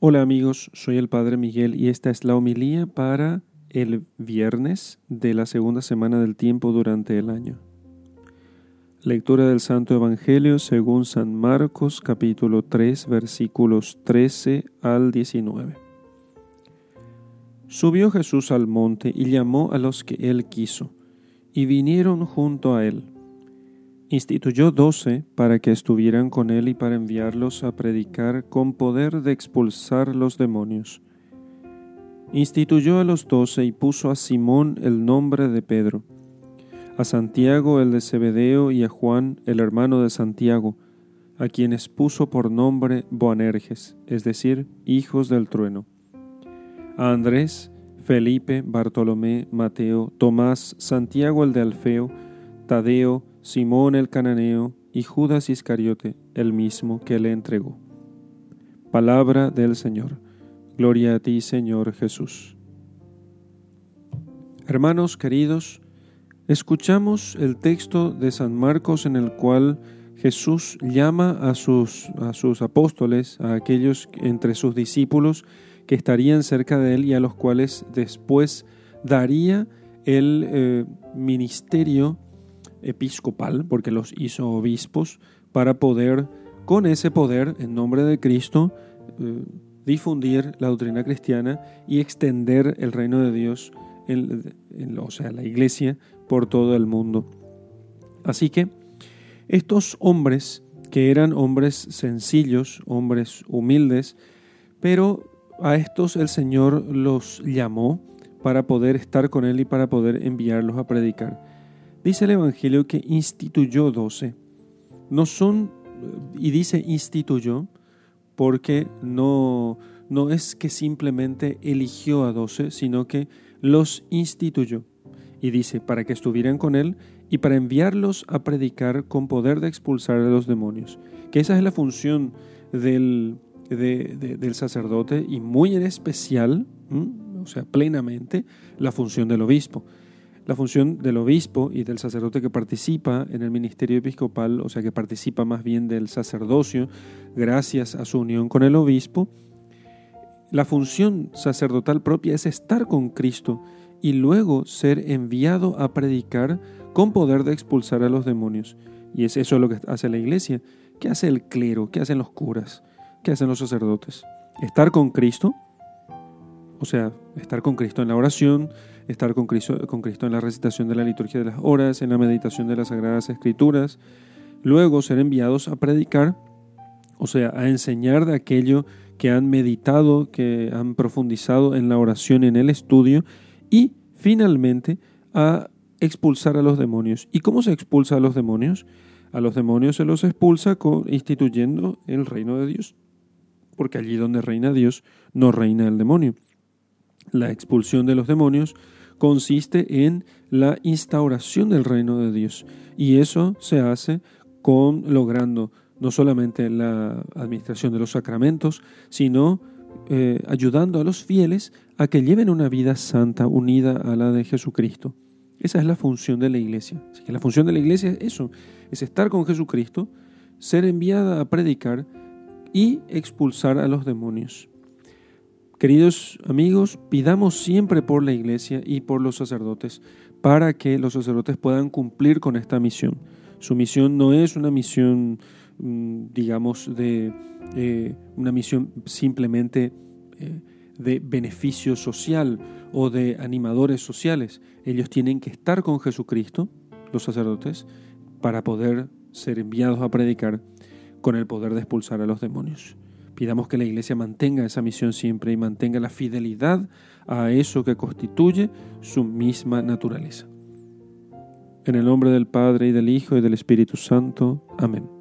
Hola amigos, soy el Padre Miguel y esta es la homilía para el viernes de la segunda semana del tiempo durante el año. Lectura del Santo Evangelio según San Marcos capítulo 3 versículos 13 al 19. Subió Jesús al monte y llamó a los que él quiso, y vinieron junto a él Instituyó doce para que estuvieran con él y para enviarlos a predicar con poder de expulsar los demonios. Instituyó a los doce y puso a Simón el nombre de Pedro, a Santiago el de Zebedeo y a Juan el hermano de Santiago, a quienes puso por nombre Boanerges, es decir, hijos del trueno, a Andrés, Felipe, Bartolomé, Mateo, Tomás, Santiago el de Alfeo, Tadeo, Simón el cananeo y Judas Iscariote, el mismo que le entregó. Palabra del Señor. Gloria a ti, Señor Jesús. Hermanos queridos, escuchamos el texto de San Marcos en el cual Jesús llama a sus, a sus apóstoles, a aquellos entre sus discípulos que estarían cerca de él y a los cuales después daría el eh, ministerio episcopal, porque los hizo obispos, para poder, con ese poder, en nombre de Cristo, eh, difundir la doctrina cristiana y extender el reino de Dios, en, o sea, la iglesia, por todo el mundo. Así que estos hombres, que eran hombres sencillos, hombres humildes, pero a estos el Señor los llamó para poder estar con Él y para poder enviarlos a predicar. Dice el Evangelio que instituyó doce. No son, y dice instituyó, porque no, no es que simplemente eligió a doce, sino que los instituyó. Y dice, para que estuvieran con él y para enviarlos a predicar con poder de expulsar a los demonios. Que esa es la función del, del sacerdote y muy en especial, o sea, plenamente, la función del obispo la función del obispo y del sacerdote que participa en el ministerio episcopal, o sea, que participa más bien del sacerdocio, gracias a su unión con el obispo, la función sacerdotal propia es estar con Cristo y luego ser enviado a predicar con poder de expulsar a los demonios. Y es eso lo que hace la iglesia. ¿Qué hace el clero? ¿Qué hacen los curas? ¿Qué hacen los sacerdotes? Estar con Cristo, o sea, estar con Cristo en la oración, estar con Cristo, en la recitación de la liturgia de las horas, en la meditación de las sagradas escrituras, luego ser enviados a predicar, o sea, a enseñar de aquello que han meditado, que han profundizado en la oración, en el estudio, y finalmente a expulsar a los demonios. ¿Y cómo se expulsa a los demonios? A los demonios se los expulsa con, instituyendo el reino de Dios, porque allí donde reina Dios no reina el demonio. La expulsión de los demonios consiste en la instauración del reino de Dios. Y eso se hace con logrando no solamente la administración de los sacramentos, sino eh, ayudando a los fieles a que lleven una vida santa unida a la de Jesucristo. Esa es la función de la iglesia. La función de la iglesia es eso, es estar con Jesucristo, ser enviada a predicar y expulsar a los demonios. Queridos amigos, pidamos siempre por la iglesia y por los sacerdotes para que los sacerdotes puedan cumplir con esta misión. Su misión no es una misión, mm, digamos, de eh, una misión simplemente eh, de beneficio social o de animadores sociales. Ellos tienen que estar con Jesucristo, los sacerdotes, para poder ser enviados a predicar con el poder de expulsar a los demonios. Pidamos que la Iglesia mantenga esa misión siempre y mantenga la fidelidad a eso que constituye su misma naturaleza. En el nombre del Padre y del Hijo y del Espíritu Santo. Amén.